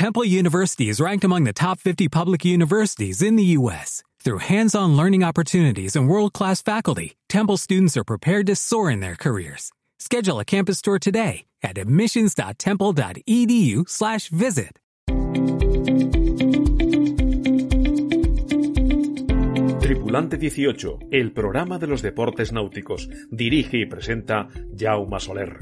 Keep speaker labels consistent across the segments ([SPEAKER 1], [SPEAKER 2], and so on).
[SPEAKER 1] Temple University is ranked among the top 50 public universities in the U.S. Through hands-on learning opportunities and world-class faculty, Temple students are prepared to soar in their careers. Schedule a campus tour today at admissions.temple.edu/visit.
[SPEAKER 2] Tripulante 18, el programa de los deportes náuticos. Dirige y presenta Jaume Soler.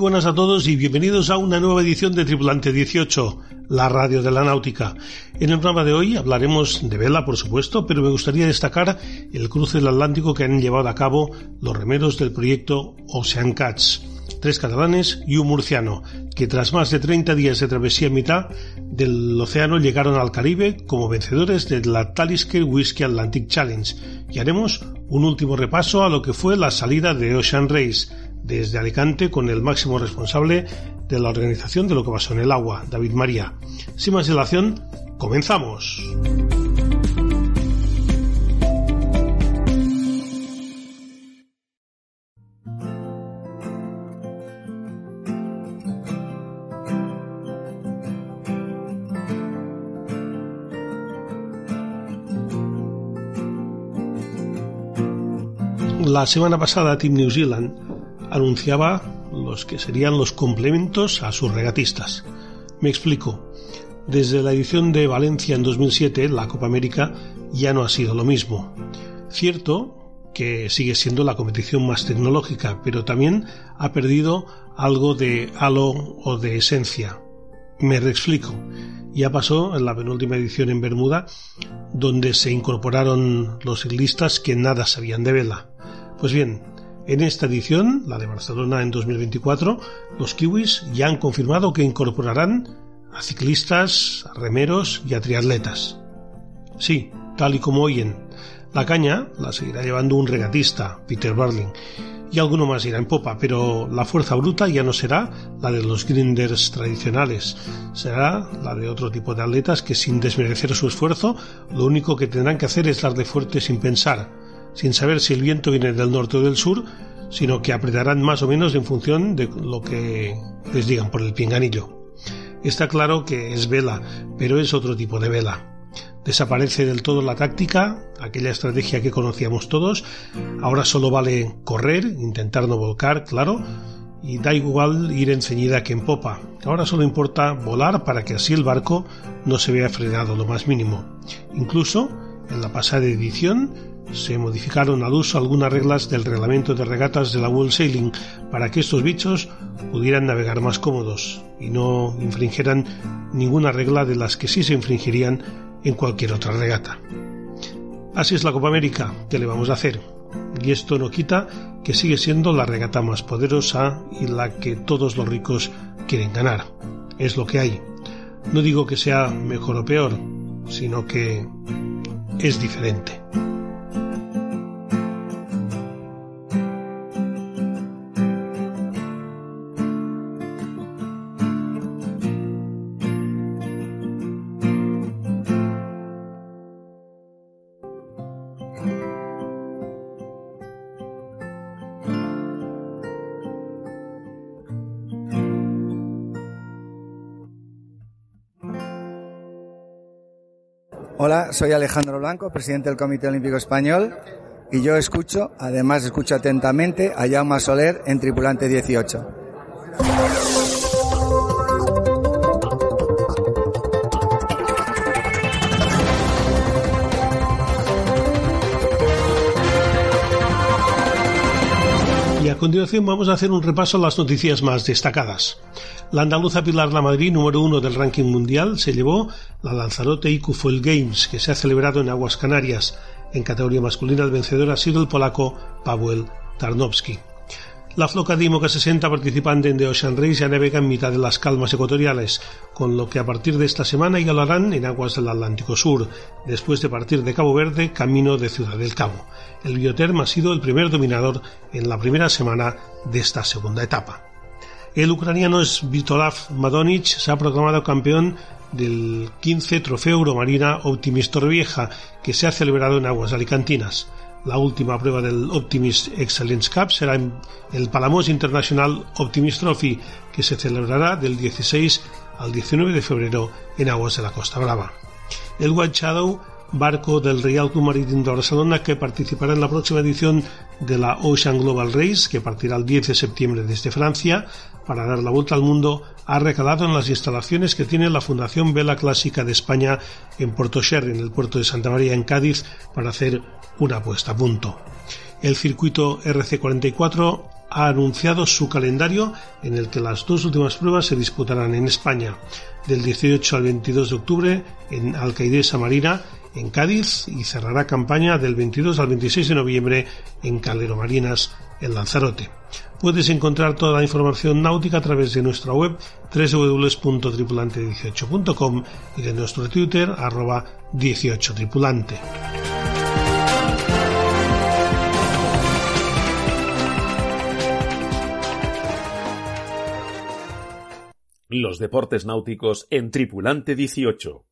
[SPEAKER 3] Buenas a todos y bienvenidos a una nueva edición de Tripulante 18, la radio de la náutica. En el programa de hoy hablaremos de vela, por supuesto, pero me gustaría destacar el cruce del Atlántico que han llevado a cabo los remeros del proyecto Ocean Cats, tres catalanes y un murciano, que tras más de 30 días de travesía en mitad del océano llegaron al Caribe como vencedores de la Talisker Whisky Atlantic Challenge y haremos un último repaso a lo que fue la salida de Ocean Race desde Alicante con el máximo responsable de la organización de lo que pasó en el agua, David María. Sin más dilación, comenzamos. La semana pasada Team New Zealand anunciaba los que serían los complementos a sus regatistas. Me explico. Desde la edición de Valencia en 2007, la Copa América ya no ha sido lo mismo. Cierto que sigue siendo la competición más tecnológica, pero también ha perdido algo de halo o de esencia. Me reexplico. Ya pasó en la penúltima edición en Bermuda, donde se incorporaron los ciclistas que nada sabían de vela. Pues bien, en esta edición, la de Barcelona en 2024, los kiwis ya han confirmado que incorporarán a ciclistas, a remeros y a triatletas. Sí, tal y como oyen, la caña la seguirá llevando un regatista, Peter Barling, y alguno más irá en popa, pero la fuerza bruta ya no será la de los grinders tradicionales, será la de otro tipo de atletas que sin desmerecer su esfuerzo, lo único que tendrán que hacer es darle fuerte sin pensar, sin saber si el viento viene del norte o del sur, sino que apretarán más o menos en función de lo que les digan por el pinganillo. Está claro que es vela, pero es otro tipo de vela. Desaparece del todo la táctica, aquella estrategia que conocíamos todos. Ahora solo vale correr, intentar no volcar, claro, y da igual ir enceñida que en popa. Ahora solo importa volar para que así el barco no se vea frenado lo más mínimo. Incluso, en la pasada edición, se modificaron al uso algunas reglas del reglamento de regatas de la World Sailing para que estos bichos pudieran navegar más cómodos y no infringieran ninguna regla de las que sí se infringirían en cualquier otra regata. Así es la Copa América, ¿qué le vamos a hacer? Y esto no quita que sigue siendo la regata más poderosa y la que todos los ricos quieren ganar. Es lo que hay. No digo que sea mejor o peor, sino que es diferente.
[SPEAKER 4] Soy Alejandro Blanco, presidente del Comité Olímpico Español, y yo escucho, además escucho atentamente a Jaume Soler en Tripulante 18.
[SPEAKER 3] Continuación vamos a hacer un repaso a las noticias más destacadas. La andaluza Pilar La Madrid, número uno del ranking mundial, se llevó la Lanzarote IQ Fuel Games, que se ha celebrado en Aguas Canarias. En categoría masculina, el vencedor ha sido el polaco Paweł Tarnowski. La floca de IMOCA 60 participante en The Ocean Race ya navega en mitad de las calmas ecuatoriales, con lo que a partir de esta semana ya en aguas del Atlántico Sur, después de partir de Cabo Verde camino de Ciudad del Cabo. El Bioterm ha sido el primer dominador en la primera semana de esta segunda etapa. El ucraniano Svitolav Madonich se ha proclamado campeón del 15 Trofeo Euromarina Optimist Torrevieja, que se ha celebrado en aguas alicantinas. La última prueba del Optimist Excellence Cup será el Palamos International Optimist Trophy, que se celebrará del 16 al 19 de febrero en aguas de la Costa Brava. El White Shadow barco del Real Club Marítimo de Barcelona que participará en la próxima edición de la Ocean Global Race que partirá el 10 de septiembre desde Francia para dar la vuelta al mundo ha recalado en las instalaciones que tiene la Fundación Vela Clásica de España en Puerto Sher, en el puerto de Santa María en Cádiz, para hacer una puesta a punto. El circuito RC44 ha anunciado su calendario en el que las dos últimas pruebas se disputarán en España, del 18 al 22 de octubre en Alcaidesa Marina en Cádiz y cerrará campaña del 22 al 26 de noviembre en Calero Marinas, en Lanzarote. Puedes encontrar toda la información náutica a través de nuestra web www.tripulante18.com y de nuestro Twitter arroba 18tripulante.
[SPEAKER 2] Los deportes náuticos en Tripulante 18.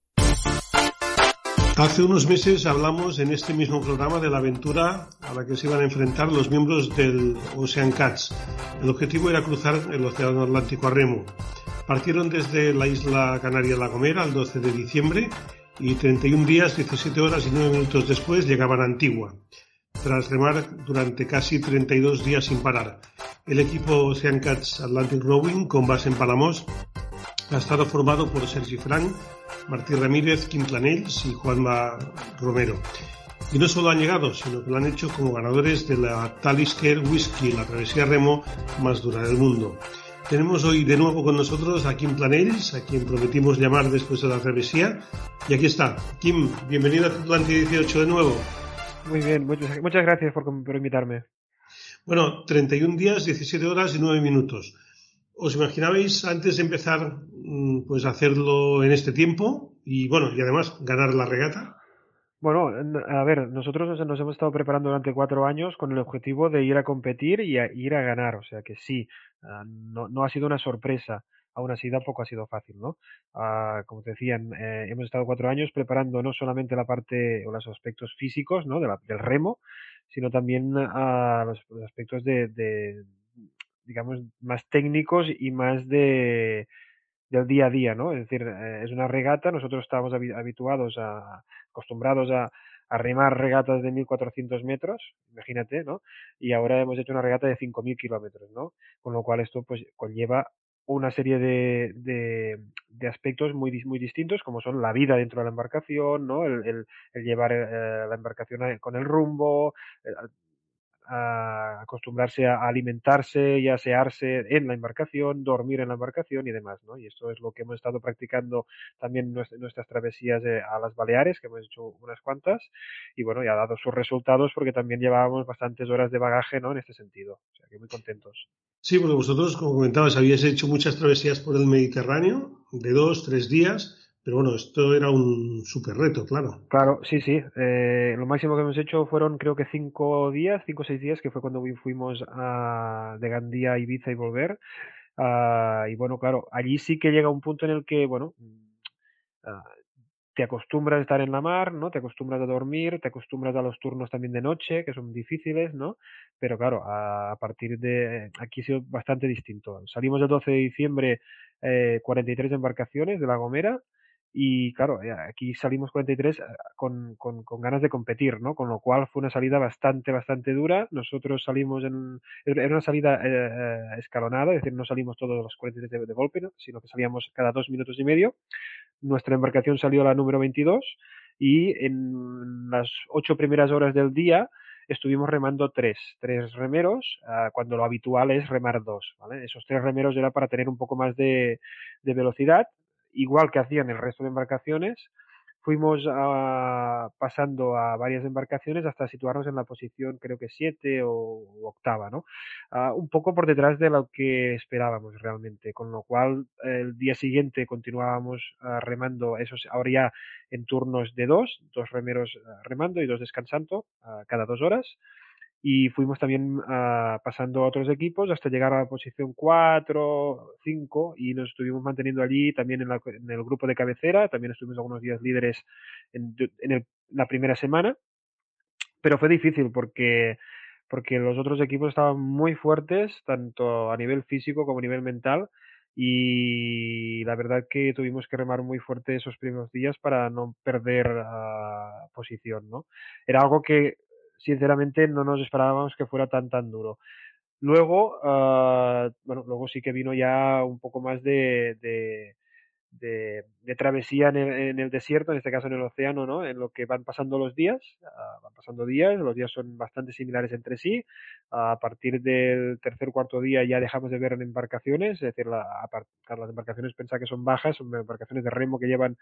[SPEAKER 3] Hace unos meses hablamos en este mismo programa de la aventura a la que se iban a enfrentar los miembros del Ocean Cats. El objetivo era cruzar el Océano Atlántico a remo. Partieron desde la isla canaria La Gomera el 12 de diciembre y 31 días, 17 horas y 9 minutos después llegaban a Antigua, tras remar durante casi 32 días sin parar. El equipo Ocean Cats Atlantic Rowing, con base en Palamos, ha estado formado por Sergi Frank, Martí Ramírez, Kim Planells y Juanma Romero. Y no solo han llegado, sino que lo han hecho como ganadores de la Talisker Whisky, la travesía remo más dura del mundo. Tenemos hoy de nuevo con nosotros a Kim Planells, a quien prometimos llamar después de la travesía. Y aquí está. Kim, bienvenido a Atlantis 18 de nuevo.
[SPEAKER 5] Muy bien, muchas, muchas gracias por, por invitarme.
[SPEAKER 3] Bueno, 31 días, 17 horas y 9 minutos. ¿Os imaginabais antes de empezar mm, pues hacerlo en este tiempo y bueno, y además ganar la regata?
[SPEAKER 5] Bueno, a ver, nosotros nos hemos estado preparando durante cuatro años con el objetivo de ir a competir y ir a ganar, o sea que sí, ah, no, no ha sido una sorpresa, aún así tampoco ha sido fácil, ¿no? Ah, como te decían, eh, hemos estado cuatro años preparando no solamente la parte o los aspectos físicos, ¿no? De del remo, sino también a los, aspectos de, digamos, más técnicos y más de del día a día, ¿no? Es decir, eh, es una regata, nosotros estamos habituados a, acostumbrados a, a remar regatas de 1400 metros, imagínate, ¿no? Y ahora hemos hecho una regata de 5000 kilómetros, ¿no? Con lo cual esto pues conlleva una serie de, de, aspectos muy, muy distintos, como son la vida dentro de la embarcación, ¿no? El, el, el llevar eh, la embarcación con el rumbo, eh, acostumbrarse a alimentarse y asearse en la embarcación, dormir en la embarcación y demás, ¿no? Y esto es lo que hemos estado practicando también en nuestras travesías a las Baleares, que hemos hecho unas cuantas, y bueno, ya ha dado sus resultados porque también llevábamos bastantes horas de bagaje, ¿no? En este sentido, o sea que muy contentos.
[SPEAKER 3] Sí, porque vosotros, como comentabas, habíais hecho muchas travesías por el Mediterráneo, de dos, tres días, pero bueno, esto era un súper reto, claro.
[SPEAKER 5] Claro, sí, sí. Eh, lo máximo que hemos hecho fueron creo que cinco días, cinco o seis días, que fue cuando fuimos a, de Gandía a Ibiza y volver. Uh, y bueno, claro, allí sí que llega un punto en el que, bueno, uh, te acostumbras a estar en la mar, ¿no? Te acostumbras a dormir, te acostumbras a los turnos también de noche, que son difíciles, ¿no? Pero claro, a, a partir de aquí ha sido bastante distinto. Salimos el 12 de diciembre, eh, 43 embarcaciones de La Gomera, y claro, eh, aquí salimos 43 eh, con, con, con, ganas de competir, ¿no? Con lo cual fue una salida bastante, bastante dura. Nosotros salimos en, era una salida eh, escalonada, es decir, no salimos todos los 43 de, de golpe, ¿no? sino que salíamos cada dos minutos y medio. Nuestra embarcación salió a la número 22 y en las ocho primeras horas del día estuvimos remando tres, tres remeros, uh, cuando lo habitual es remar dos, ¿vale? Esos tres remeros era para tener un poco más de, de velocidad igual que hacían el resto de embarcaciones, fuimos uh, pasando a varias embarcaciones hasta situarnos en la posición creo que siete o, octava, ¿no? Uh, un poco por detrás de lo que esperábamos realmente, con lo cual el día siguiente continuábamos uh, remando, esos ahora ya en turnos de dos, dos remeros remando y dos descansando cada dos horas y fuimos también uh, pasando a otros equipos hasta llegar a la posición 4, 5 y nos estuvimos manteniendo allí también en, la, en el grupo de cabecera, también estuvimos algunos días líderes en, en el, la primera semana pero fue difícil porque porque los otros equipos estaban muy fuertes, tanto a nivel físico como a nivel mental, y la verdad que tuvimos que remar muy fuerte esos primeros días para no perder uh, posición, ¿no? Era algo que sinceramente no nos esperábamos que fuera tan tan duro. Luego, uh, bueno, luego sí que vino ya un poco más de, de de, travesía en el, en el, desierto, en este caso en el océano, ¿no? En lo que van pasando los días, uh, van pasando días, los días son bastante similares entre sí. A partir del tercer cuarto día ya dejamos de ver embarcaciones, es decir, la, las embarcaciones pensá que son bajas, son embarcaciones de remo que llevan,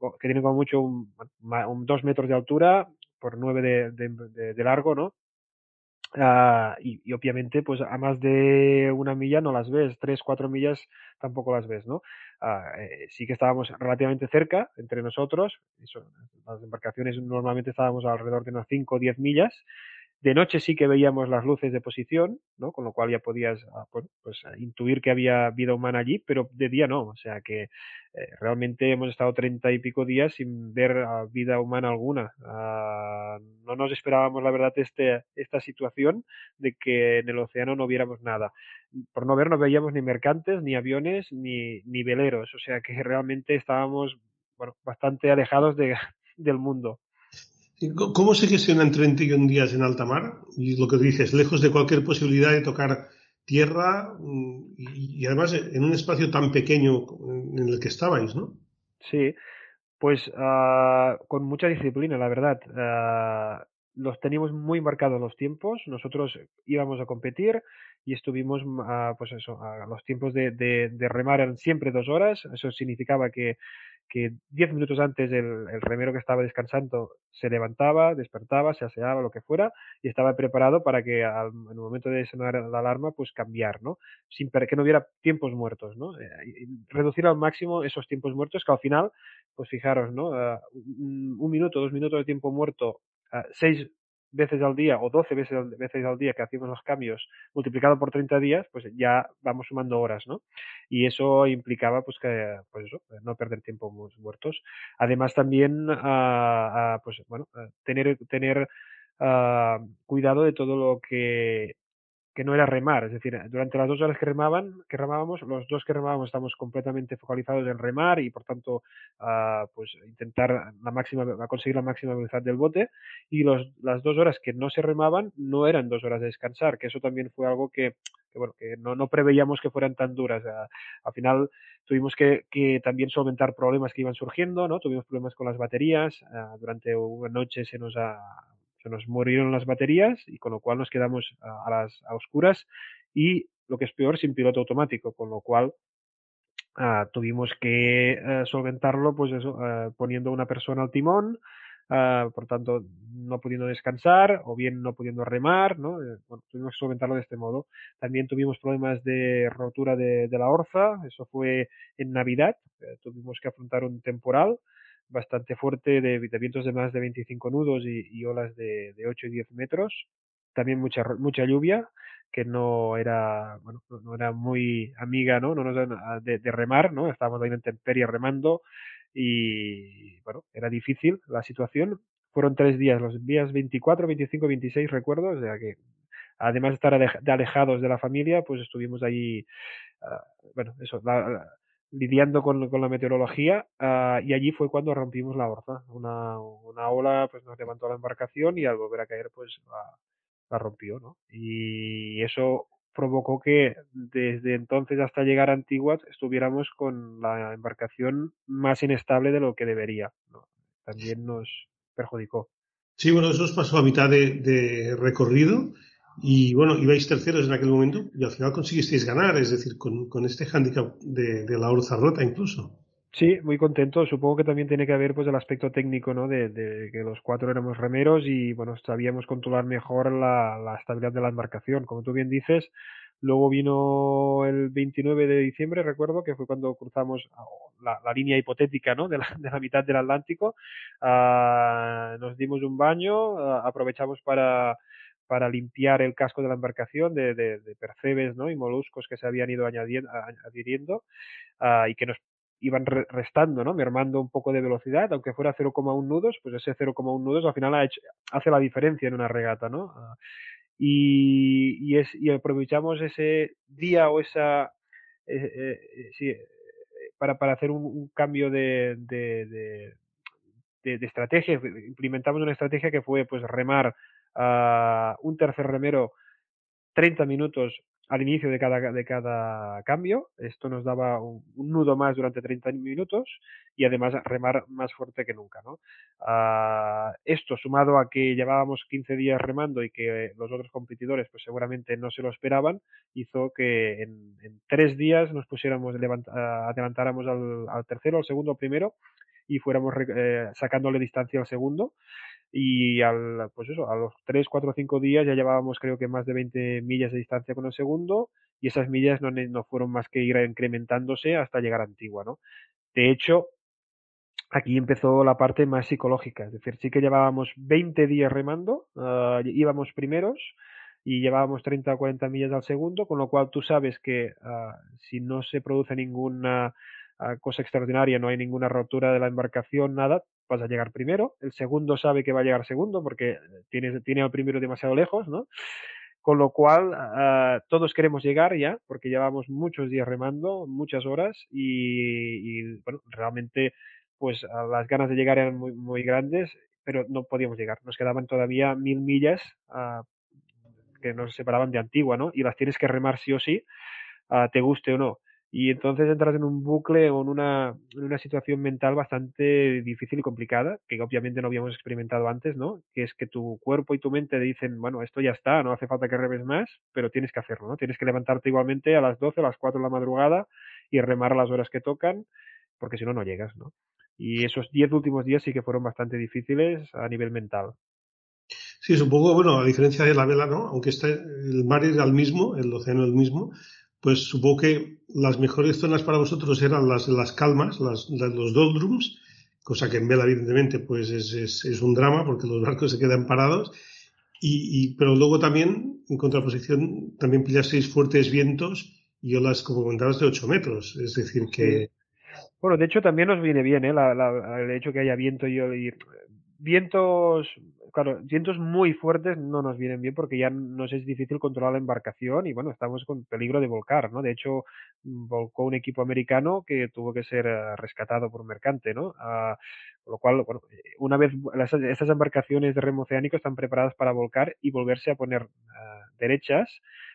[SPEAKER 5] que tienen como mucho un, un dos metros de altura por nueve de, de, largo, ¿no? Uh, y, obviamente, pues a más de una milla no las ves, tres, cuatro millas tampoco las ves, ¿no? Uh, sí que estábamos relativamente cerca entre nosotros, las embarcaciones normalmente estábamos alrededor de unas cinco o diez millas, de noche sí que veíamos las luces de posición, ¿no? Con lo cual ya podías pues, pues, intuir que había vida humana allí, pero de día no. O sea que eh, realmente hemos estado treinta y pico días sin ver uh, vida humana alguna. No nos esperábamos, la verdad, este, esta situación de que en el océano no viéramos nada. Por no ver, no veíamos ni mercantes, ni aviones, ni, ni veleros. O sea que realmente estábamos bueno, bastante alejados de, del mundo.
[SPEAKER 3] ¿Cómo se gestionan 31 días en alta mar? Y lo que dices, lejos de cualquier posibilidad de tocar tierra mm, y, además en un espacio tan pequeño en el que estabais, ¿no?
[SPEAKER 5] Sí, pues uh, con mucha disciplina, la verdad. Uh, los teníamos muy marcados los tiempos. Nosotros íbamos a competir y estuvimos, uh, pues eso, los tiempos de, de remar eran siempre dos horas. Eso significaba que que diez minutos antes el, el, remero que estaba descansando se levantaba, despertaba, se aseaba, lo que fuera, y estaba preparado para que al, en el momento de sonar la alarma, pues cambiar, ¿no? Sin que no hubiera tiempos muertos, ¿no? Eh, reducir al máximo esos tiempos muertos que al final, pues fijaros, ¿no? Un, un, minuto, dos minutos de tiempo muerto, uh, seis veces al día o 12 veces, veces al día que hacemos los cambios multiplicado por 30 días, pues ya vamos sumando horas, ¿no? Y eso implicaba pues que pues eso, no perder tiempo muertos. Además también uh, uh, pues bueno, uh, tener tener cuidado de todo lo que que no era remar, es decir, durante las dos horas que remaban, que remábamos, los dos que remábamos estamos completamente focalizados en remar y por tanto, uh, pues intentar la máxima, conseguir la máxima velocidad del bote y los, las dos horas que no se remaban no eran dos horas de descansar, que eso también fue algo que, que bueno, que no, no preveíamos que fueran tan duras. Al final tuvimos que, que, también solventar problemas que iban surgiendo, ¿no? Tuvimos problemas con las baterías, uh, durante una noche se nos ha nos murieron las baterías y con lo cual nos quedamos a, las a oscuras y lo que es peor sin piloto automático, con lo cual uh, tuvimos que uh, solventarlo pues uh, poniendo una persona al timón, por tanto no pudiendo descansar o bien no pudiendo remar, ¿no? Eh, tuvimos que solventarlo de este modo. También tuvimos problemas de rotura de, de la orza, eso fue en Navidad, eh, tuvimos que afrontar un temporal, bastante fuerte de, vientos de más de 25 nudos y, olas de, de, 8 y 10 metros. También mucha, mucha lluvia, que no era, bueno, no era muy amiga, ¿no? no nos, de, de remar, ¿no? Estábamos ahí en intemperie remando y, bueno, era difícil la situación. Fueron tres días, los días 24, 25, 26, recuerdo, o sea que además de estar alejados de la familia, pues estuvimos allí, uh, bueno, eso, la, lidiando con, con la meteorología uh, y allí fue cuando rompimos la orza. Una, una ola pues nos levantó la embarcación y al volver a caer pues la, rompió, ¿no? Y eso provocó que desde entonces hasta llegar a Antigua estuviéramos con la embarcación más inestable de lo que debería. ¿no? También nos perjudicó.
[SPEAKER 3] Sí, bueno, eso os pasó a mitad de recorrido y bueno, ibais terceros en aquel momento y al final conseguisteis ganar, es decir, con, con este hándicap de, de, la orza rota incluso.
[SPEAKER 5] Sí, muy contento. Supongo que también tiene que ver pues el aspecto técnico, ¿no? De, de que los cuatro éramos remeros y bueno, sabíamos controlar mejor la, la estabilidad de la embarcación. Como tú bien dices, Luego vino el 29 de diciembre, recuerdo, que fue cuando cruzamos la, la línea hipotética ¿no? de, la, de, la, mitad del Atlántico. Uh, nos dimos un baño, uh, aprovechamos para, para limpiar el casco de la embarcación de, de, de percebes ¿no? y moluscos que se habían ido añadiendo, adhiriendo uh, y que nos iban restando, ¿no? Mermando un poco de velocidad, aunque fuera 0,1 nudos, pues ese 0,1 nudos al final hace la diferencia en una regata, ¿no? Ah, y, es, y aprovechamos ese día o esa... Eh, sí, para, para hacer un, cambio de, de, de, estrategia. Implementamos una estrategia que fue pues remar a un tercer remero 30 minutos al inicio de cada, de cada cambio. Esto nos daba un, nudo más durante 30 minutos y además remar más fuerte que nunca. ¿no? Ah, esto sumado a que llevábamos 15 días remando y que los otros competidores pues seguramente no se lo esperaban, hizo que en, tres días nos pusiéramos, adelantáramos al, al tercero, al segundo, primero y fuéramos eh, sacándole distancia al segundo y al, pues eso, a los 3, 4, 5 días ya llevábamos creo que más de 20 millas de distancia con el segundo y esas millas no, no fueron más que ir incrementándose hasta llegar a Antigua, ¿no? De hecho, aquí empezó la parte más psicológica, es decir, sí que llevábamos 20 días remando, uh, íbamos primeros y llevábamos 30 o 40 millas al segundo, con lo cual tú sabes que uh, si no se produce ninguna cosa extraordinaria, no hay ninguna rotura de la embarcación, nada, vas a llegar primero. El segundo sabe que va a llegar segundo porque tiene, tiene al primero demasiado lejos, ¿no? Con lo cual, ah, todos queremos llegar ya, porque llevamos muchos días remando, muchas horas, y, bueno, realmente, pues las ganas de llegar eran muy, muy, grandes, pero no podíamos llegar. Nos quedaban todavía mil millas ah, que nos separaban de Antigua, ¿no? Y las tienes que remar sí o sí, ah, te guste o no y entonces entras en un bucle o en una, una situación mental bastante difícil y complicada, que obviamente no habíamos experimentado antes, ¿no? Que es que tu cuerpo y tu mente dicen, bueno, esto ya está, no hace falta que remes más, pero tienes que hacerlo, ¿no? Tienes que levantarte igualmente a las 12, a las 4 de la madrugada y remar las horas que tocan, porque si no, no llegas, ¿no? Y esos 10 últimos días sí que fueron bastante difíciles a nivel mental.
[SPEAKER 3] Sí, supongo, bueno, a diferencia de la vela, ¿no? Aunque está, el mar era el mismo, el océano el mismo, pues supongo que las mejores zonas para vosotros eran las, las calmas, las, los doldrums, cosa que en vela evidentemente pues es, es, un drama porque los barcos se quedan parados. Y, pero luego también, en contraposición, también pillasteis fuertes vientos y olas, como comentabas, de 8 metros. Es decir, que...
[SPEAKER 5] Bueno, de hecho también nos viene bien ¿eh? el hecho que haya viento y, y vientos claro, vientos muy fuertes no nos vienen bien porque ya nos es difícil controlar la embarcación y bueno, estamos con peligro de volcar, ¿no? De hecho, mm, volcó un equipo americano que tuvo que ser eh, rescatado por un mercante, ¿no? Ah, con lo cual, bueno, eh, una vez estas embarcaciones de remo oceánico están preparadas para volcar y volverse a poner ah, derechas,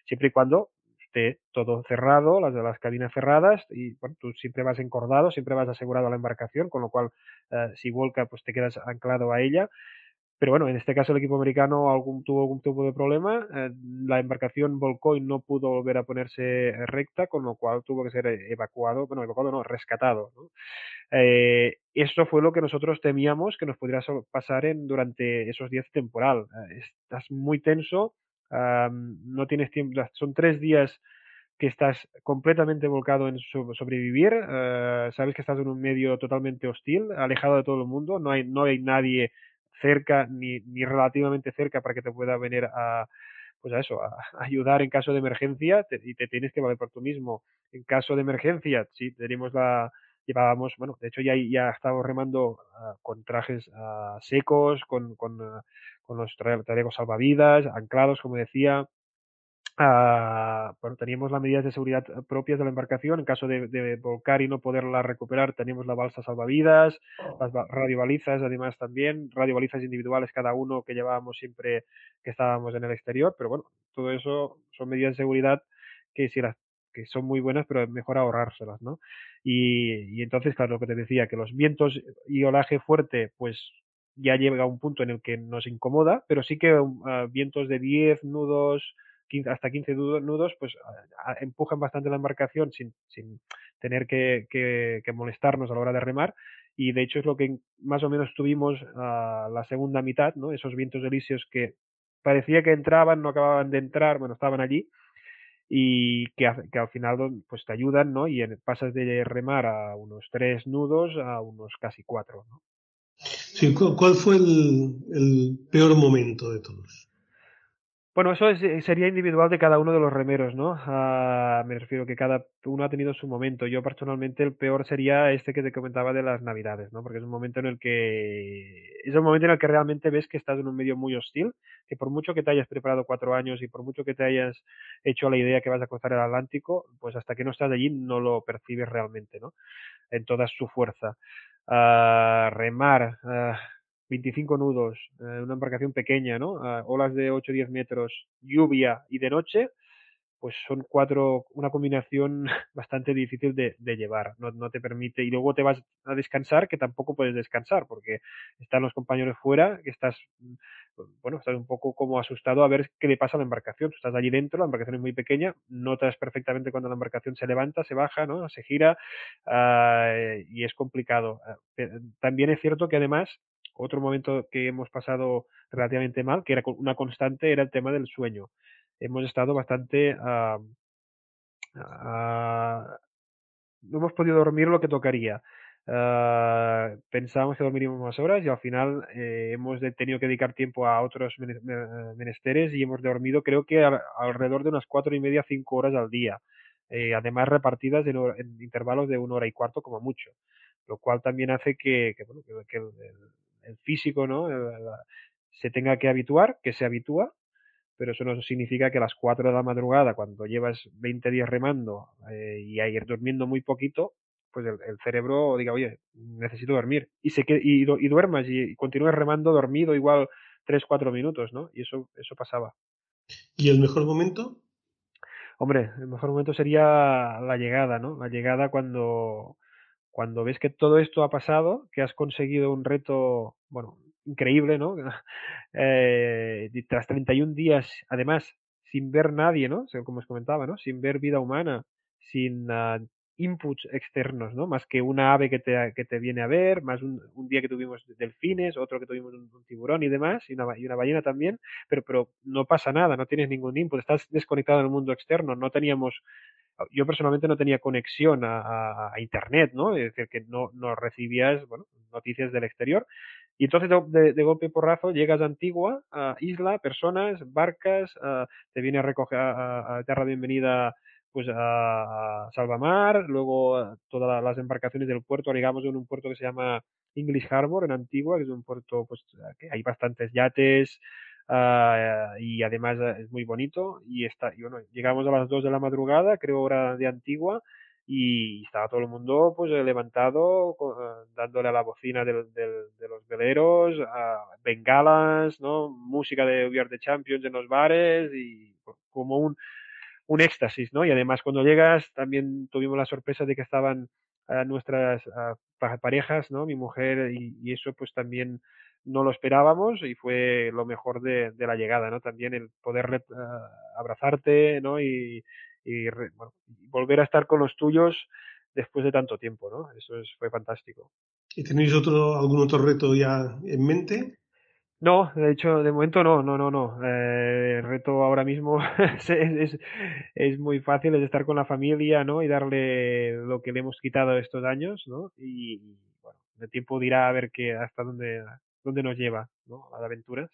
[SPEAKER 5] siempre y cuando esté todo cerrado, las de las cabinas cerradas y bueno, tú siempre vas encordado, siempre vas asegurado a la embarcación, con lo cual eh, si volca pues te quedas anclado a ella pero bueno, en este caso el equipo americano tuvo algún tipo de problema, eh, la embarcación volcó y no pudo volver a ponerse recta, con lo cual tuvo que ser evacuado, bueno, evacuado no, rescatado. Eh, esto fue lo que nosotros temíamos que nos pudiera pasar en, durante esos días temporal. Eh, estás muy tenso, no tienes tiempo, son tres días que estás completamente volcado en sobrevivir, sabes que estás en un medio totalmente hostil, alejado de todo el mundo, no hay, no hay nadie cerca ni, ni relativamente cerca para que te pueda venir a pues a eso, a, ayudar en caso de emergencia y te tienes que valer por tú mismo. En caso de emergencia, sí, tenemos la, llevábamos, bueno, de hecho ya, ya estábamos remando ah, con trajes ah, secos, con, con, ah, con los tralegos salvavidas, anclados, como decía, Ah, bueno, teníamos las medidas de seguridad propias de la embarcación. En caso de, volcar y no poderla recuperar, teníamos la balsa salvavidas, las radiobalizas, además también, radiobalizas individuales cada uno que llevábamos siempre que estábamos en el exterior. Pero bueno, todo eso son medidas de seguridad que si las que son muy buenas, pero es mejor ahorrárselas, ¿no? Y, y entonces, claro, lo que te decía, que los vientos y olaje fuerte, pues ya llega a un punto en el que nos incomoda, pero sí que uh, vientos de 10 nudos, hasta 15 nudos, pues empujan bastante la embarcación sin, sin tener que, molestarnos a la hora de remar. Y de hecho es lo que más o menos tuvimos a la segunda mitad, ¿no? Esos vientos elíseos que parecía que entraban, no acababan de entrar, bueno, estaban allí y que, que, al final pues te ayudan, ¿no? Y pasas de remar a unos tres nudos a unos casi cuatro, ¿no?
[SPEAKER 3] Sí, ¿cuál fue el, peor momento de todos?
[SPEAKER 5] Bueno, eso es, sería individual de cada uno de los remeros, ¿no? Ah, me refiero que cada uno ha tenido su momento. Yo personalmente el peor sería este que te comentaba de las navidades, ¿no? Porque es un momento en el que es el momento en el que realmente ves que estás en un medio muy hostil, que por mucho que te hayas preparado cuatro años y por mucho que te hayas hecho la idea que vas a cruzar el Atlántico, pues hasta que no estás allí no lo percibes realmente, ¿no? En toda su fuerza. Uh, remar. Uh, 25 nudos, eh, una embarcación pequeña, ¿no? olas de 8 o 10 metros, lluvia y de noche, pues son cuatro, una combinación bastante difícil de, de llevar, no, no, te permite, y luego te vas a descansar, que tampoco puedes descansar, porque están los compañeros fuera, que estás, bueno, estás un poco como asustado a ver qué le pasa a la embarcación, estás allí dentro, la embarcación es muy pequeña, notas perfectamente cuando la embarcación se levanta, se baja, ¿no? Se gira, uh, y es complicado. Uh, también es cierto que además otro momento que hemos pasado relativamente mal, que era una constante, era el tema del sueño. Hemos estado bastante... Uh, no hemos podido dormir lo que tocaría. Uh, pensábamos que dormiríamos más horas y al final eh, hemos tenido que dedicar tiempo a otros menesteres y hemos dormido creo que alrededor de unas cuatro y media, cinco horas al día. Eh, además repartidas en, en, intervalos de una hora y cuarto como mucho, lo cual también hace que, que, bueno, que, el físico, ¿no? se tenga que habituar, que se habitúa, pero eso no significa que a las 4 de la madrugada, cuando llevas 20 días remando eh, y a ir durmiendo muy poquito, pues el, el, cerebro diga, oye, necesito dormir. Y, se quede, y, y duermas y, y continúes remando dormido igual 3, 4 minutos, ¿no? Y eso, eso pasaba.
[SPEAKER 3] ¿Y el mejor momento?
[SPEAKER 5] Hombre, el mejor momento sería la llegada, ¿no? La llegada cuando, cuando ves que todo esto ha pasado, que has conseguido un reto, bueno, increíble, ¿no? eh, tras 31 días, además, sin ver nadie, ¿no? Como os comentaba, ¿no? Sin ver vida humana, sin uh, inputs externos, ¿no? Más que una ave que te, que te viene a ver, más un, un día que tuvimos delfines, otro que tuvimos un, tiburón y demás, y una, y una, ballena también, pero, pero no pasa nada, no tienes ningún input, estás desconectado del mundo externo, no teníamos yo personalmente no tenía conexión a, a, a, internet, ¿no? Es decir, que no, no recibías, bueno, noticias del exterior. Y entonces de, golpe y porrazo llegas a Antigua, a isla, personas, barcas, a, te viene a recoger a, a Bienvenida pues a, Salvamar, luego todas las embarcaciones del puerto, llegamos en un puerto que se llama English Harbor en Antigua, que es un puerto pues que hay bastantes yates, Uh, y además es muy bonito y está y bueno llegamos a las 2 de la madrugada creo hora de Antigua y estaba todo el mundo pues levantado uh, dándole a la bocina de los veleros uh, bengalas no música de We Are Champions en los bares y como un un éxtasis no y además cuando llegas también tuvimos la sorpresa de que estaban nuestras parejas no mi mujer y, eso pues también no lo esperábamos y fue lo mejor de, de la llegada, ¿no? También el poder uh, abrazarte, ¿no? Y, y re, bueno, volver a estar con los tuyos después de tanto tiempo, ¿no? Eso es, fue fantástico.
[SPEAKER 3] ¿Y tenéis otro, algún otro reto ya en mente?
[SPEAKER 5] No, de hecho, de momento no, no, no, no. Eh, el reto ahora mismo es, es, es, muy fácil, es estar con la familia, ¿no? Y darle lo que le hemos quitado estos años, ¿no? Y, bueno, el tiempo dirá a ver qué, hasta dónde, dónde nos lleva, ¿no? Las aventuras.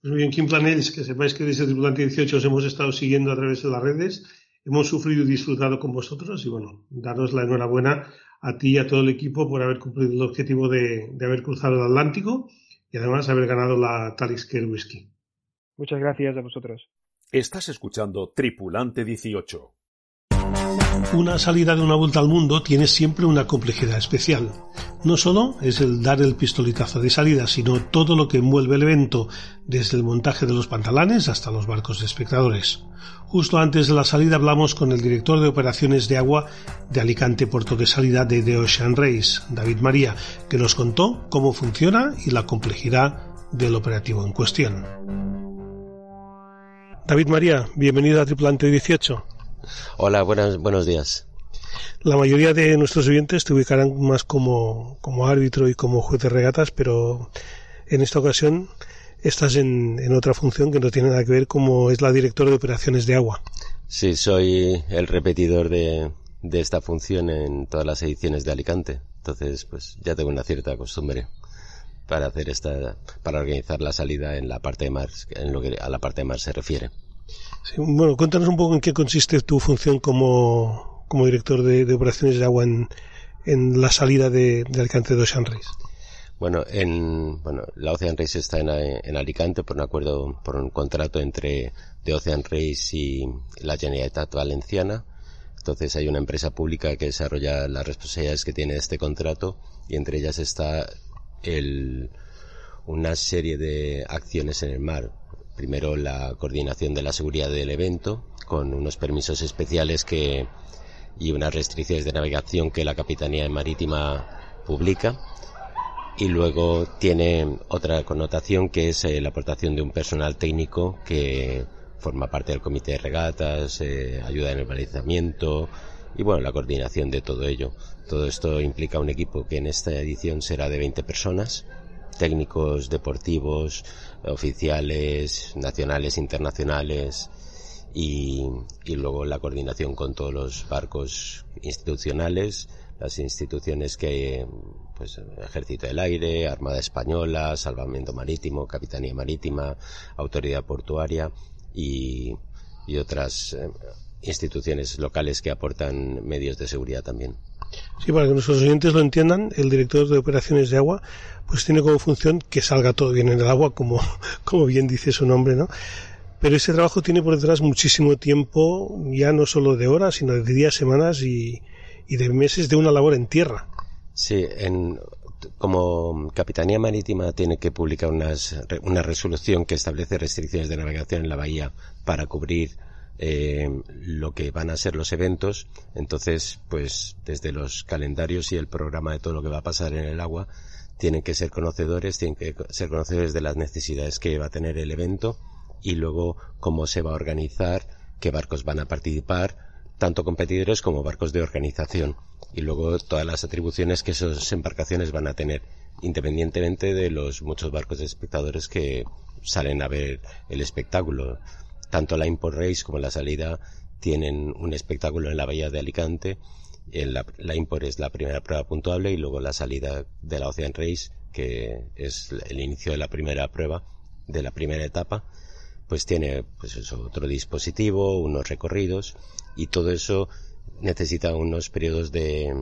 [SPEAKER 3] Pues muy bien, Kim Planels, que sepáis que desde Tripulante 18 os hemos estado siguiendo a través de las redes, hemos sufrido y disfrutado con vosotros y bueno, daros la enhorabuena a ti y a todo el equipo por haber cumplido el objetivo de, de haber cruzado el Atlántico y además haber ganado la Talisker Whisky.
[SPEAKER 5] Muchas gracias a vosotros.
[SPEAKER 2] Estás escuchando Tripulante 18.
[SPEAKER 3] Una salida de una vuelta al mundo tiene siempre una complejidad especial. No solo es el dar el pistoletazo de salida, sino todo lo que envuelve el evento, desde el montaje de los pantalones hasta los barcos de espectadores. Justo antes de la salida hablamos con el director de operaciones de agua de Alicante Puerto de Salida de The Ocean Race, David María, que nos contó cómo funciona y la complejidad del operativo en cuestión. David María, bienvenido a Tripulante 18.
[SPEAKER 6] Hola, buenas, buenos días.
[SPEAKER 3] La mayoría de nuestros oyentes te ubicarán más como, como árbitro y como juez de regatas, pero en esta ocasión estás en, en, otra función que no tiene nada que ver como es la directora de operaciones de agua.
[SPEAKER 6] Sí, soy el repetidor de, de esta función en todas las ediciones de Alicante. Entonces, pues ya tengo una cierta costumbre. para hacer esta, para organizar la salida en la parte de mar, en lo que a la parte de mar se refiere.
[SPEAKER 3] Bueno, cuéntanos un poco en qué consiste tu función como, como director de, operaciones de agua en, en la salida de, de de Ocean Race.
[SPEAKER 6] Bueno, en, bueno, la Ocean Race está en, en, Alicante por un acuerdo, por un contrato entre de Ocean Race y la Generalitat Valenciana. Entonces hay una empresa pública que desarrolla las responsabilidades que tiene este contrato y entre ellas está el, una serie de acciones en el mar. Primero la coordinación de la seguridad del evento con unos permisos especiales que y unas restricciones de navegación que la Capitanía Marítima publica y luego tiene otra connotación que es eh, la aportación de un personal técnico que forma parte del comité de regatas, eh, ayuda en el balizamiento y bueno, la coordinación de todo ello. Todo esto implica un equipo que en esta edición será de 20 personas, técnicos deportivos, oficiales, nacionales, internacionales, y, y, luego la coordinación con todos los barcos institucionales, las instituciones que pues Ejército del Aire, Armada Española, Salvamento Marítimo, Capitanía Marítima, Autoridad Portuaria y, y otras eh, instituciones locales que aportan medios de seguridad también.
[SPEAKER 3] Sí, para que nuestros oyentes lo entiendan, el director de operaciones de agua pues tiene como función que salga todo bien en el agua, como, como bien dice su nombre, ¿no? Pero ese trabajo tiene por detrás muchísimo tiempo, ya no solo de horas, sino de días, semanas y, y de meses de una labor en tierra.
[SPEAKER 6] Sí, en, como Capitanía Marítima tiene que publicar unas, una resolución que establece restricciones de navegación en la bahía para cubrir eh, lo que van a ser los eventos, entonces, pues desde los calendarios y el programa de todo lo que va a pasar en el agua, tienen que ser conocedores, tienen que ser conocedores de las necesidades que va a tener el evento y luego cómo se va a organizar, qué barcos van a participar, tanto competidores como barcos de organización y luego todas las atribuciones que esas embarcaciones van a tener, independientemente de los muchos barcos de espectadores que salen a ver el espectáculo. Tanto la Import Race como la salida tienen un espectáculo en la bahía de Alicante. La, la Import es la primera prueba puntuable y luego la salida de la Ocean Race, que es el inicio de la primera prueba, de la primera etapa, pues tiene pues eso, otro dispositivo, unos recorridos y todo eso necesita unos periodos de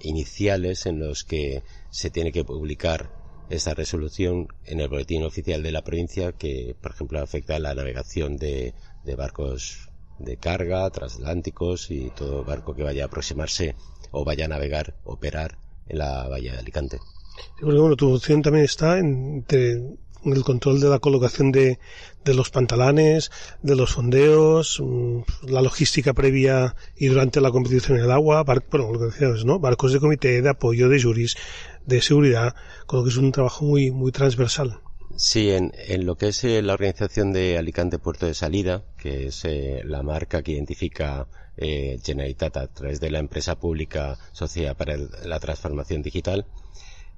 [SPEAKER 6] iniciales en los que se tiene que publicar esta resolución en el boletín oficial de la provincia que, por ejemplo, afecta a la navegación de, de barcos de carga, transatlánticos y todo barco que vaya a aproximarse o vaya a navegar, operar en la bahía de Alicante.
[SPEAKER 3] bueno, tu opción también está entre el control de la colocación de, los pantalanes, de los fondeos, mm, la logística previa y durante la competición en el agua, lo que decías, ¿no? Barcos de comité, de apoyo, de juris, de seguridad, con lo que es un trabajo muy, muy transversal.
[SPEAKER 6] Sí, en, en lo que es eh, la organización de Alicante Puerto de Salida, que es eh, la marca que identifica eh, Generalitat a través de la empresa pública Sociedad para la Transformación Digital,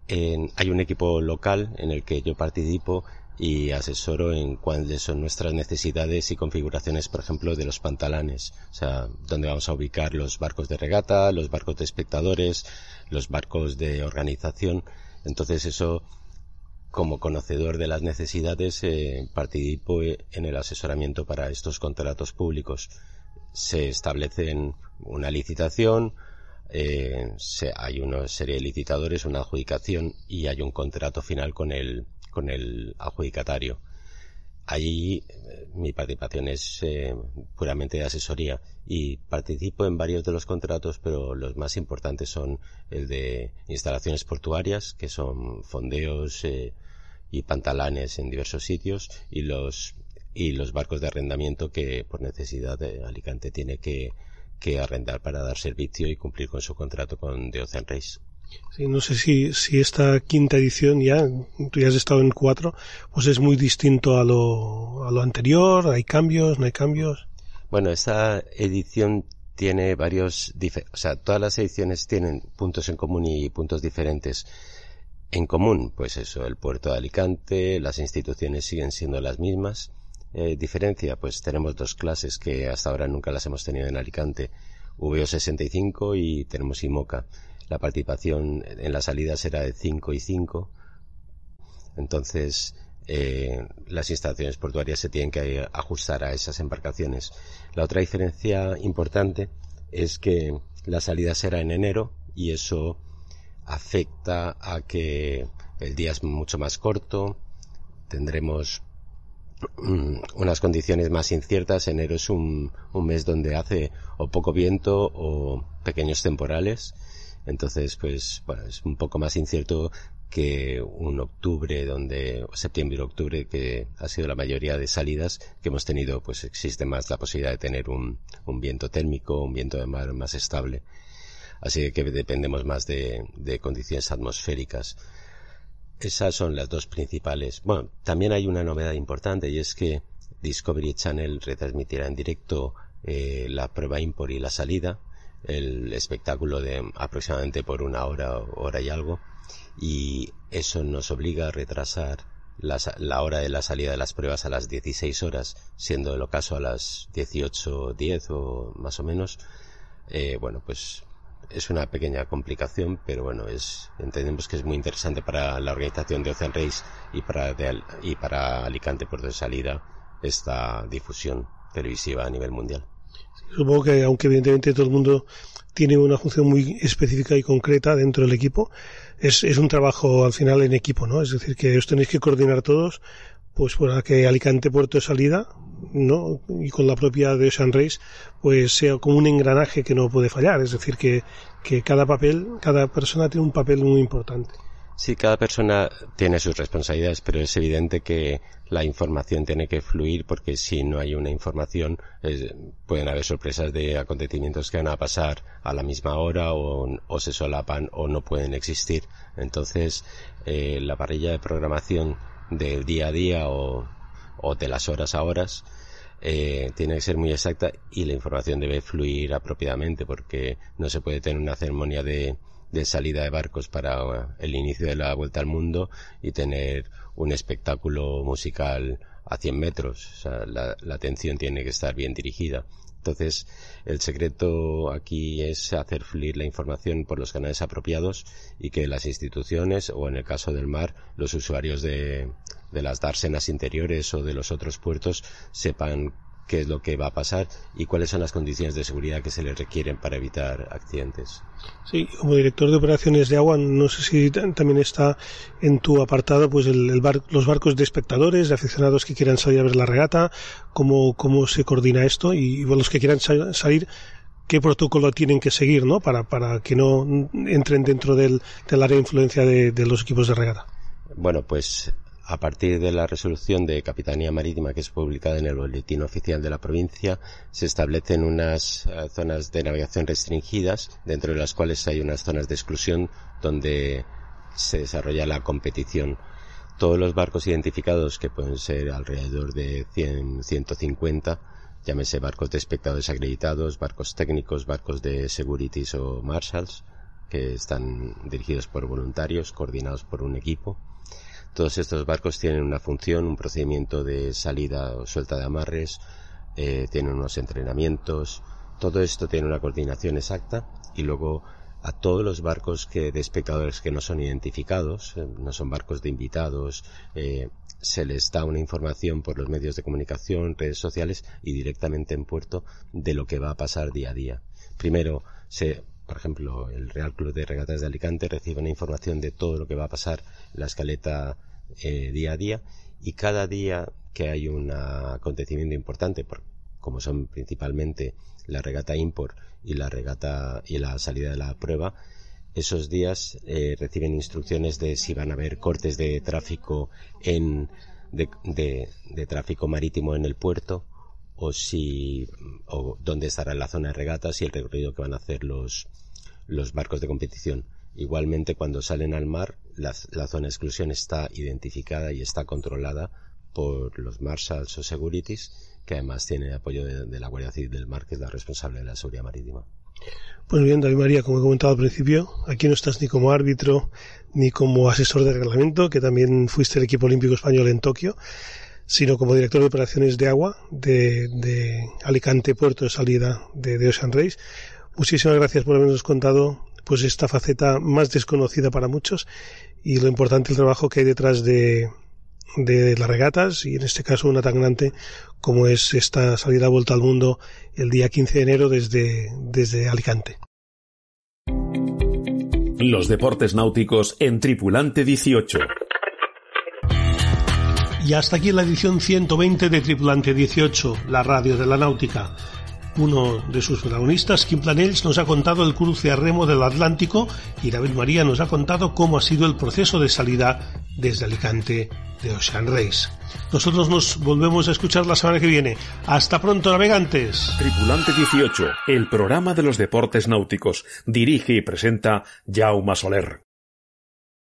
[SPEAKER 6] hay un equipo local en el que yo participo y asesoro en cuáles son nuestras necesidades y configuraciones, por ejemplo, de los pantalanes, o sea, dónde vamos a ubicar los barcos de regata, los barcos de espectadores, los barcos de organización. Entonces eso, como conocedor de las necesidades, eh, participo en el asesoramiento para estos contratos públicos. Se establece una licitación, eh, se, hay una serie de licitadores, una adjudicación y hay un contrato final con el, con el adjudicatario. Allí eh, mi participación es eh, puramente de asesoría y participo en varios de los contratos, pero los más importantes son el de instalaciones portuarias, que son fondeos eh, y pantalanes en diversos sitios, y los y los barcos de arrendamiento que por necesidad de Alicante tiene que que arrendar para dar servicio y cumplir con su contrato con The Ocean Race.
[SPEAKER 3] Sí, no sé si, si esta quinta edición ya, tú ya has estado en cuatro, pues es muy distinto a lo, a lo anterior, hay cambios, no hay cambios.
[SPEAKER 6] Bueno, esta edición tiene varios, o sea, todas las ediciones tienen puntos en común y puntos diferentes. En común, pues eso, el puerto de Alicante, las instituciones siguen siendo las mismas, eh, diferencia? Pues tenemos dos clases que hasta ahora nunca las hemos tenido en Alicante, VO65 y tenemos IMOCA. La participación en la salida será de 5 y 5, Entonces, eh, las instalaciones portuarias se tienen que ajustar a esas embarcaciones. La otra diferencia importante es que la salida será en enero y eso afecta a que el día es mucho más corto, tendremos mm, unas condiciones más inciertas. Enero es un, un, mes donde hace o poco viento o pequeños temporales. Entonces, pues, bueno, es un poco más incierto que un octubre donde, septiembre octubre, que ha sido la mayoría de salidas que hemos tenido, pues existe más la posibilidad de tener un, viento térmico, un viento de mar más estable. Así que dependemos más de, de condiciones atmosféricas. Esas son las dos principales. Bueno, también hay una novedad importante y es que Discovery Channel retransmitirá en directo eh, la prueba import y la salida, el espectáculo de aproximadamente por una hora, hora y algo, y eso nos obliga a retrasar la, la, hora de la salida de las pruebas a las 16 horas, siendo el ocaso a las 18.10 o más o menos. Eh, bueno, pues es una pequeña complicación, pero bueno, es, entendemos que es muy interesante para la organización de Ocean Race y para, de, y para Alicante por de salida esta difusión televisiva a nivel mundial.
[SPEAKER 3] Supongo que, aunque evidentemente todo el mundo tiene una función muy específica y concreta dentro del equipo, es, es un trabajo al final en equipo, ¿no? Es decir, que os tenéis que coordinar todos, pues para que Alicante Puerto de Salida, ¿no? Y con la propia de Ocean Race, pues sea como un engranaje que no puede fallar. Es decir, que, que cada papel, cada persona tiene un papel muy importante.
[SPEAKER 6] Sí, cada persona tiene sus responsabilidades, pero es evidente que la información tiene que fluir porque si no hay una información pueden haber sorpresas de acontecimientos que van a pasar a la misma hora o, o se solapan o no pueden existir. Entonces, eh, la parrilla de programación del día a día o, o de las horas a horas eh, tiene que ser muy exacta y la información debe fluir apropiadamente porque no se puede tener una ceremonia de de salida de barcos para el inicio de la vuelta al mundo y tener un espectáculo musical a 100 metros. O sea, la, atención tiene que estar bien dirigida. Entonces, el secreto aquí es hacer fluir la información por los canales apropiados y que las instituciones, o en el caso del mar, los usuarios de las dársenas interiores o de los otros puertos sepan qué es lo que va a pasar y cuáles son las condiciones de seguridad que se les requieren para evitar accidentes.
[SPEAKER 3] Sí, como director de operaciones de agua, no sé si también está en tu apartado pues el, el bar, los barcos de espectadores, de aficionados que quieran salir a ver la regata, cómo, cómo se coordina esto y, y los que quieran salir qué protocolo tienen que seguir ¿no? para, para que no entren dentro del, del área de influencia de, de los equipos de regata.
[SPEAKER 6] Bueno, pues a partir de la resolución de Capitanía Marítima que es publicada en el Boletín Oficial de la provincia, se establecen unas uh, zonas de navegación restringidas, dentro de las cuales hay unas zonas de exclusión donde se desarrolla la competición. Todos los barcos identificados, que pueden ser alrededor de 100, 150, llámese barcos de espectadores acreditados, barcos técnicos, barcos de securities o marshals, que están dirigidos por voluntarios, coordinados por un equipo, todos estos barcos tienen una función, un procedimiento de salida o suelta de amarres, eh, tienen unos entrenamientos, todo esto tiene una coordinación exacta y luego a todos los barcos que de espectadores que no son identificados, eh, no son barcos de invitados, eh, se les da una información por los medios de comunicación, redes sociales y directamente en puerto de lo que va a pasar día a día. Primero se por ejemplo, el Real Club de Regatas de Alicante recibe una información de todo lo que va a pasar la escaleta eh, día a día y cada día que hay un acontecimiento importante, por, como son principalmente la regata import y la regata y la salida de la prueba, esos días eh, reciben instrucciones de si van a haber cortes de tráfico en de, de, de tráfico marítimo en el puerto o si o dónde estará la zona de regatas y el recorrido que van a hacer los los barcos de competición. Igualmente cuando salen al mar la, zona de exclusión está identificada y está controlada por los marshals o securities que además tiene apoyo de, de la Guardia Civil del Mar que es la responsable de la seguridad marítima.
[SPEAKER 3] Pues bien, David María, como he comentado al principio, aquí no estás ni como árbitro ni como asesor de reglamento, que también fuiste el equipo olímpico español en Tokio, sino como director de operaciones de agua de, de Alicante Puerto de Salida de, de Ocean Race. Muchísimas gracias por habernos contado pues esta faceta más desconocida para muchos y lo importante el trabajo que hay detrás de, de las regatas y en este caso una tan grande como es esta salida a vuelta al mundo el día 15 de enero desde, desde Alicante.
[SPEAKER 2] Los deportes náuticos en Tripulante 18.
[SPEAKER 3] Y hasta aquí la edición 120 de Tripulante 18, la radio de la náutica. Uno de sus protagonistas, Kim Planells, nos ha contado el cruce a remo del Atlántico y David María nos ha contado cómo ha sido el proceso de salida desde Alicante de Ocean Race. Nosotros nos volvemos a escuchar la semana que viene. Hasta pronto, navegantes.
[SPEAKER 2] Tripulante 18, el programa de los deportes náuticos. Dirige y presenta Jaume Soler.